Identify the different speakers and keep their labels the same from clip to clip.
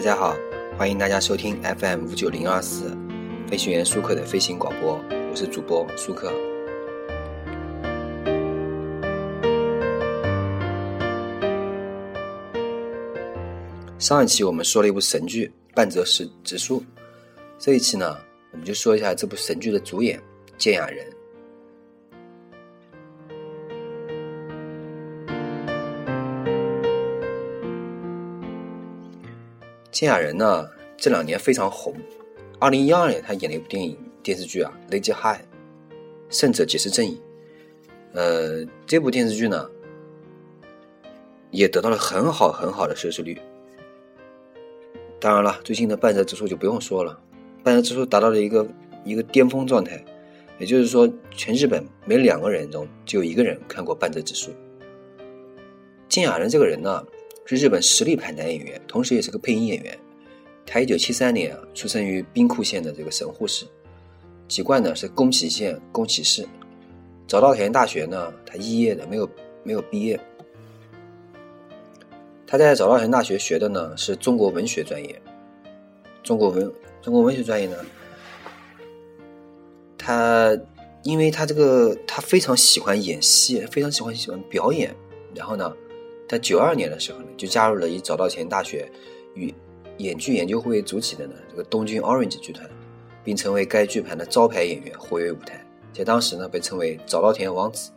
Speaker 1: 大家好，欢迎大家收听 FM 五九零二四飞行员舒克的飞行广播，我是主播舒克。上一期我们说了一部神剧《半泽直树》，这一期呢，我们就说一下这部神剧的主演健雅人。健雅人呢，这两年非常红。二零一二年，他演了一部电影电视剧啊，《Lady High》，胜者即是正义。呃，这部电视剧呢，也得到了很好很好的收视率。当然了，最近的半泽直树就不用说了，半泽直树达到了一个一个巅峰状态，也就是说，全日本每两个人中就有一个人看过半泽直树。金雅人这个人呢？是日本实力派男演员，同时也是个配音演员。他一九七三年啊出生于兵库县的这个神户市，籍贯呢是宫崎县宫崎市。早稻田大学呢他肄业的，没有没有毕业。他在早稻田大学学的呢是中国文学专业。中国文中国文学专业呢，他因为他这个他非常喜欢演戏，非常喜欢喜欢表演，然后呢。在九二年的时候呢，就加入了以早稻田大学与演剧研究会为主体的呢这个东京 Orange 剧团，并成为该剧团的招牌演员，活跃舞台。在当时呢，被称为早稻田王子。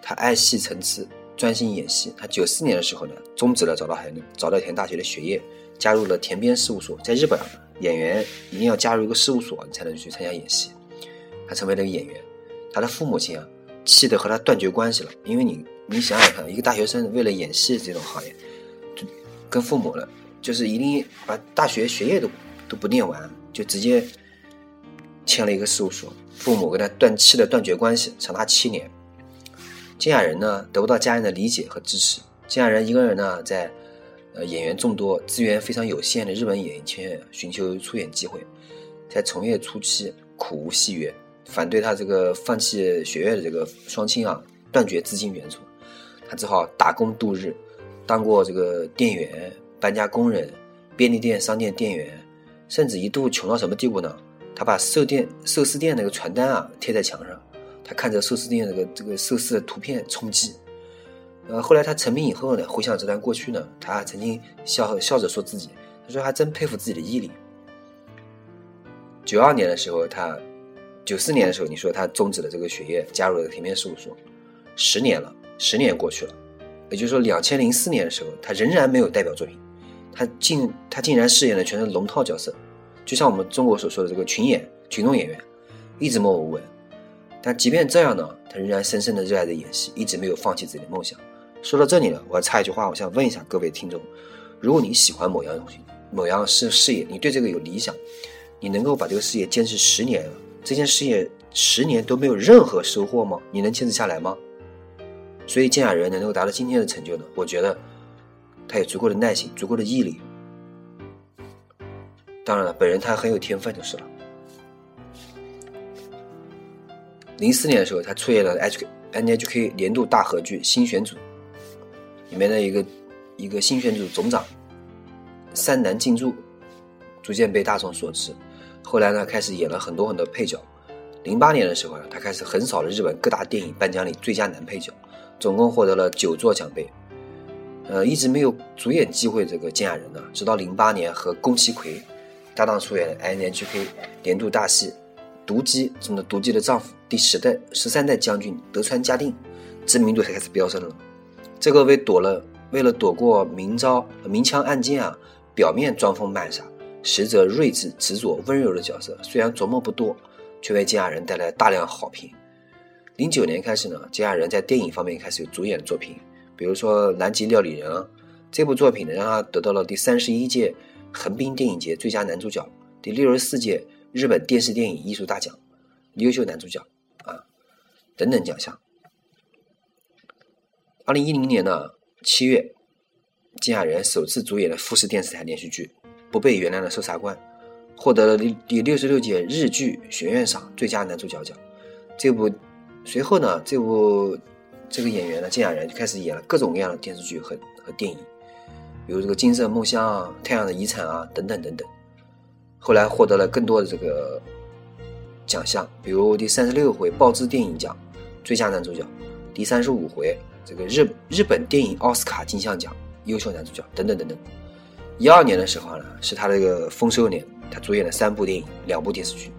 Speaker 1: 他爱戏成痴，专心演戏。他九四年的时候呢，终止了早稻田早稻田大学的学业，加入了田边事务所。在日本啊，演员一定要加入一个事务所，你才能去参加演戏。他成为了一个演员。他的父母亲啊，气得和他断绝关系了，因为你。你想想看，一个大学生为了演戏这种行业，就跟父母了，就是一定把大学学业都都不念完，就直接签了一个事务所，父母跟他断气的断绝关系，长达七年。金雅人呢得不到家人的理解和支持，金雅人一个人呢在呃演员众多、资源非常有限的日本演艺圈寻求出演机会，在从业初期苦无戏约，反对他这个放弃学业的这个双亲啊断绝资金援助。他只好打工度日，当过这个店员、搬家工人、便利店、商店店员，甚至一度穷到什么地步呢？他把寿店、寿司店那个传单啊贴在墙上，他看着寿司店这个这个寿司的图片充饥。呃，后来他成名以后呢，回想这段过去呢，他曾经笑笑着说自己，他说还真佩服自己的毅力。九二年的时候，他九四年的时候，你说他终止了这个学业，加入了田边事务所，十年了。十年过去了，也就是说，两千零四年的时候，他仍然没有代表作品，他竟他竟然饰演的全是龙套角色，就像我们中国所说的这个群演、群众演员，一直默默无闻。但即便这样呢，他仍然深深的热爱着演戏，一直没有放弃自己的梦想。说到这里呢，我要插一句话，我想问一下各位听众：如果你喜欢某样东西、某样事事业，你对这个有理想，你能够把这个事业坚持十年，这件事业十年都没有任何收获吗？你能坚持下来吗？所以，健雅人能够达到今天的成就呢？我觉得他有足够的耐心，足够的毅力。当然了，本人他很有天分就是了。零四年的时候，他出演了 H NHK 年度大合剧《新选组》里面的一个一个新选组总长山南静助，逐渐被大众所知。后来呢，开始演了很多很多配角。零八年的时候呢，他开始横扫了日本各大电影颁奖礼最佳男配角。总共获得了九座奖杯，呃，一直没有主演机会。这个金雅人呢，直到零八年和宫崎葵搭档出演 NHK 年度大戏《毒姬》中的毒姬的丈夫第十代十三代将军德川家定，知名度才开始飙升了。这个为躲了为了躲过明招明枪暗箭啊，表面装疯卖傻，实则睿智执着温柔的角色，虽然琢磨不多，却为金雅人带来大量好评。零九年开始呢，金雅人在电影方面开始有主演的作品，比如说《南极料理人》这部作品呢，让他得到了第三十一届横滨电影节最佳男主角、第六十四届日本电视电影艺术大奖优秀男主角啊等等奖项。二零一零年呢七月，金雅人首次主演了富士电视台连续剧《不被原谅的搜查官》，获得了第第六十六届日剧学院赏最佳男主角奖。这部。随后呢，这部这个演员呢，金雅人就开始演了各种各样的电视剧和和电影。比如这个《金色梦乡》啊，《太阳的遗产》啊，等等等等。后来获得了更多的这个奖项，比如第三十六回报知电影奖最佳男主角，第三十五回这个日日本电影奥斯卡金像奖优秀男主角等等等等。一二年的时候呢，是他这个丰收年，他主演了三部电影、两部电视剧，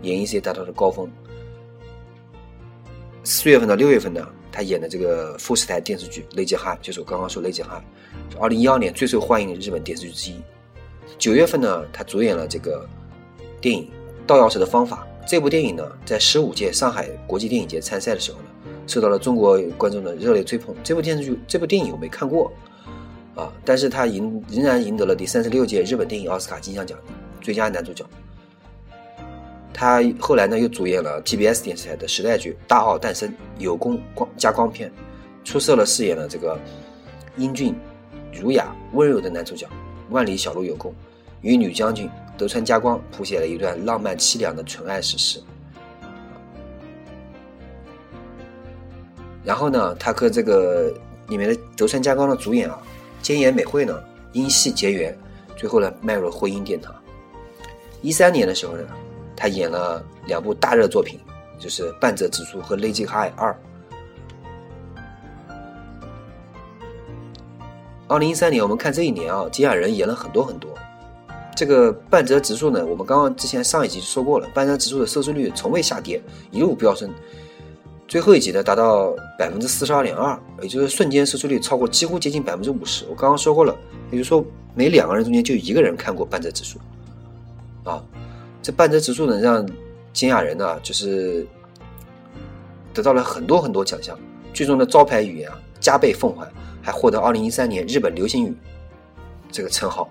Speaker 1: 演艺事业达到了高峰。四月份到六月份呢，他演的这个富士台电视剧《雷吉哈》，就是我刚刚说《雷吉哈》，是二零一二年最受欢迎的日本电视剧之一。九月份呢，他主演了这个电影《盗钥匙的方法》。这部电影呢，在十五届上海国际电影节参赛的时候呢，受到了中国观众的热烈追捧。这部电视剧、这部电影我没看过啊，但是他赢仍然赢得了第三十六届日本电影奥斯卡金像奖最佳男主角。他后来呢，又主演了 TBS 电视台的时代剧《大奥诞生》，有功光加光片，出色的饰演了这个英俊、儒雅、温柔的男主角。万里小路有功，与女将军德川家光谱写了一段浪漫凄凉的纯爱史诗。然后呢，他和这个里面的德川家光的主演啊，菅野美惠呢，因戏结缘，最后呢，迈入了婚姻殿堂。一三年的时候呢，他演了两部大热作品，就是《半泽直树》和《Lazy High 二》。二零一三年，我们看这一年啊，金雅人演了很多很多。这个半泽直树呢，我们刚刚之前上一集说过了，半泽直树的收视率从未下跌，一路飙升。最后一集呢，达到百分之四十二点二，也就是瞬间收视率超过几乎接近百分之五十。我刚刚说过了，也就是说每两个人中间就一个人看过半泽直树。啊，这半泽直树呢，让金雅人呢，就是得到了很多很多奖项，剧中的招牌语言啊，加倍奉还。还获得二零一三年日本流行语这个称号。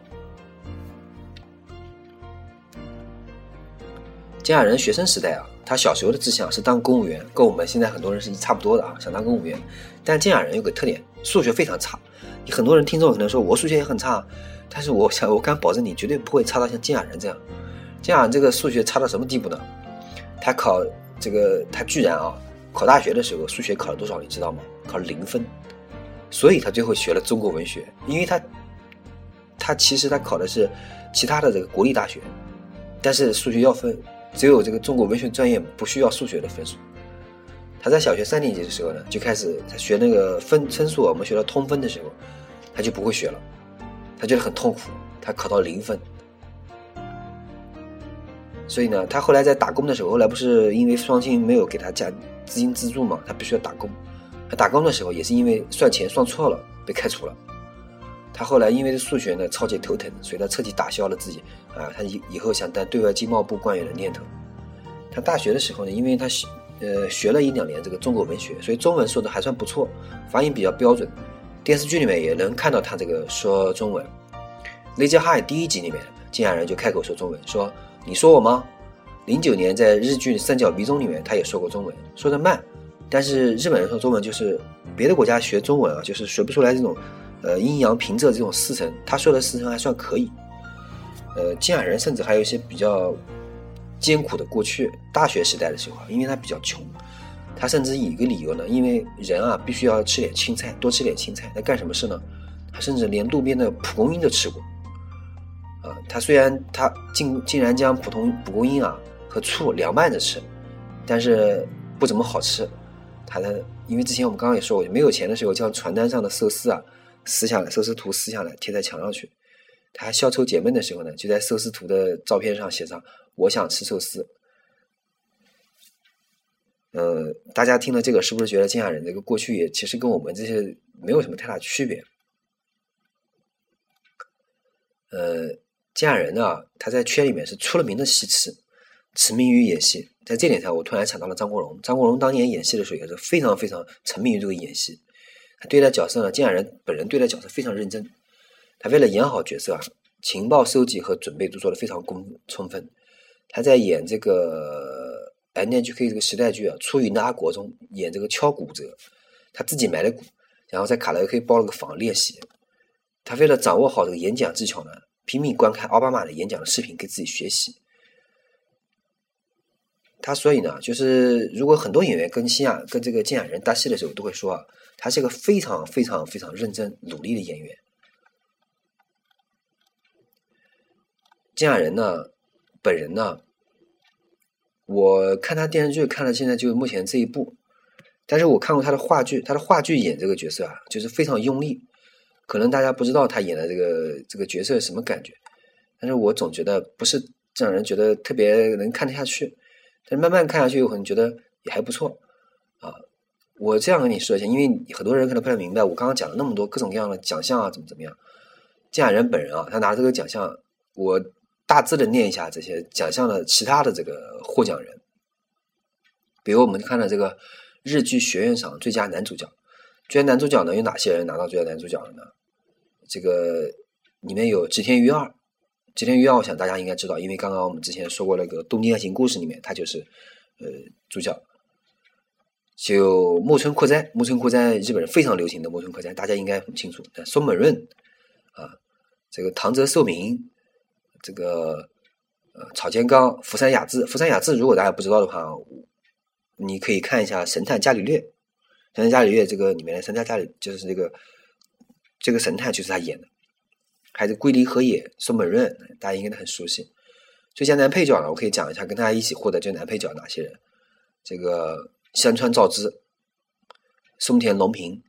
Speaker 1: 金雅人学生时代啊，他小时候的志向是当公务员，跟我们现在很多人是差不多的啊，想当公务员。但金雅人有个特点，数学非常差。很多人听众可能说我数学也很差，但是我想我敢保证你绝对不会差到像金雅人这样。这样这个数学差到什么地步呢？他考这个他居然啊，考大学的时候数学考了多少你知道吗？考零分。所以他最后学了中国文学，因为他，他其实他考的是其他的这个国立大学，但是数学要分，只有这个中国文学专业不需要数学的分数。他在小学三年级的时候呢，就开始他学那个分分数，我们学到通分的时候，他就不会学了，他觉得很痛苦，他考到零分。所以呢，他后来在打工的时候，后来不是因为双亲没有给他加资金资助嘛，他必须要打工。他打工的时候也是因为算钱算错了被开除了。他后来因为数学呢超级头疼，所以他彻底打消了自己啊，他以以后想当对外经贸部官员的念头。他大学的时候呢，因为他学呃学了一两年这个中国文学，所以中文说的还算不错，发音比较标准。电视剧里面也能看到他这个说中文。《Lazy High》第一集里面，金雅人就开口说中文，说：“你说我吗？”零九年在日剧《三角迷踪》里面，他也说过中文，说的慢。但是日本人说中文就是别的国家学中文啊，就是学不出来这种，呃阴阳平仄这种四声。他说的四声还算可以。呃，金雅人甚至还有一些比较艰苦的过去。大学时代的时候，因为他比较穷，他甚至以一个理由呢，因为人啊必须要吃点青菜，多吃点青菜。他干什么事呢？他甚至连路边的蒲公英都吃过。啊，他虽然他竟竟然将普通蒲公英啊和醋凉拌着吃，但是不怎么好吃。他的，因为之前我们刚刚也说过，没有钱的时候，将传单上的寿司啊撕下来，寿司图撕下来贴在墙上去。他消愁解闷的时候呢，就在寿司图的照片上写上“我想吃寿司”。呃，大家听了这个，是不是觉得金雅人这个过去也其实跟我们这些没有什么太大区别？呃，金雅人呢，他在圈里面是出了名的戏痴，痴迷于演戏。在这点上，我突然想到了张国荣。张国荣当年演戏的时候也是非常非常沉迷于这个演戏。他对待角色呢，金雅人本人对待角色非常认真。他为了演好角色啊，情报收集和准备都做得非常充充分。他在演这个 NHK 这个时代剧啊，《出云的阿国》中演这个敲鼓者，他自己买了鼓，然后在卡拉 OK 包了个房练习。他为了掌握好这个演讲技巧呢，拼命观看奥巴马的演讲的视频，给自己学习。他所以呢，就是如果很多演员跟西亚跟这个金雅人搭戏的时候，都会说啊，他是一个非常非常非常认真努力的演员。金雅人呢，本人呢，我看他电视剧看了现在就目前这一部，但是我看过他的话剧，他的话剧演这个角色啊，就是非常用力。可能大家不知道他演的这个这个角色什么感觉，但是我总觉得不是让人觉得特别能看得下去。但是慢慢看下去，我可能觉得也还不错啊。我这样跟你说一下，因为很多人可能不太明白，我刚刚讲了那么多各种各样的奖项啊，怎么怎么样。金雅人本人啊，他拿这个奖项，我大致的念一下这些奖项的其他的这个获奖人。比如我们看到这个日剧学院赏最佳男主角，最佳男主角呢有哪些人拿到最佳男主角了呢？这个里面有吉田裕二，吉田裕二，我想大家应该知道，因为刚刚我们之前说过那个《东京爱情故事》里面，他就是呃主角。就木村拓哉，木村拓哉日本人非常流行的木村拓哉，大家应该很清楚。松本润啊。这个唐泽寿明，这个呃草间刚、福山雅治，福山雅治如果大家不知道的话，你可以看一下《神探伽利略》，《神探伽利略》这个里面的神探伽利就是这个这个神探就是他演的，还是龟梨和也、松本润，大家应该都很熟悉。最佳男配角呢，我可以讲一下跟他一起获得最佳男配角哪些人，这个香川照之、松田龙平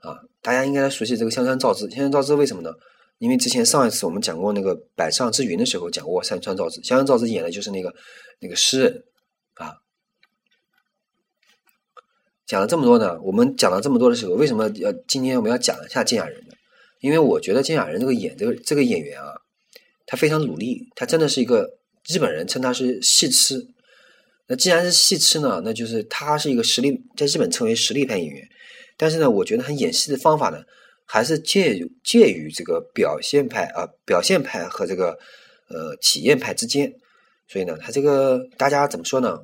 Speaker 1: 啊，大家应该熟悉这个香川照之，香川照之为什么呢？因为之前上一次我们讲过那个《百上之云》的时候，讲过山川照之，山川照之演的就是那个那个诗人啊。讲了这么多呢，我们讲了这么多的时候，为什么要今天我们要讲一下金雅人呢？因为我觉得金雅人这个演这个这个演员啊，他非常努力，他真的是一个日本人称他是戏痴。那既然是戏痴呢，那就是他是一个实力，在日本称为实力派演员。但是呢，我觉得他演戏的方法呢。还是介于介于这个表现派啊，表现派和这个呃体验派之间，所以呢，他这个大家怎么说呢？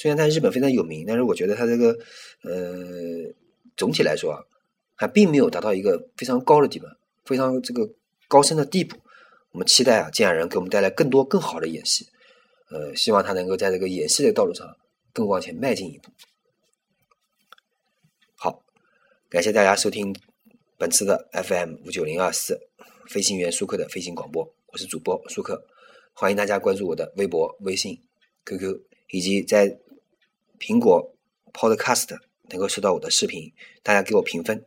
Speaker 1: 虽然在日本非常有名，但是我觉得他这个呃总体来说啊，还并没有达到一个非常高的地方，非常这个高深的地步。我们期待啊，金雅人给我们带来更多更好的演戏，呃，希望他能够在这个演戏的道路上更往前迈进一步。好，感谢大家收听。本次的 FM 五九零二四飞行员舒克的飞行广播，我是主播舒克，欢迎大家关注我的微博、微信、QQ，以及在苹果 Podcast 能够收到我的视频，大家给我评分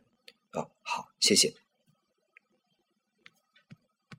Speaker 1: 啊，好，谢谢。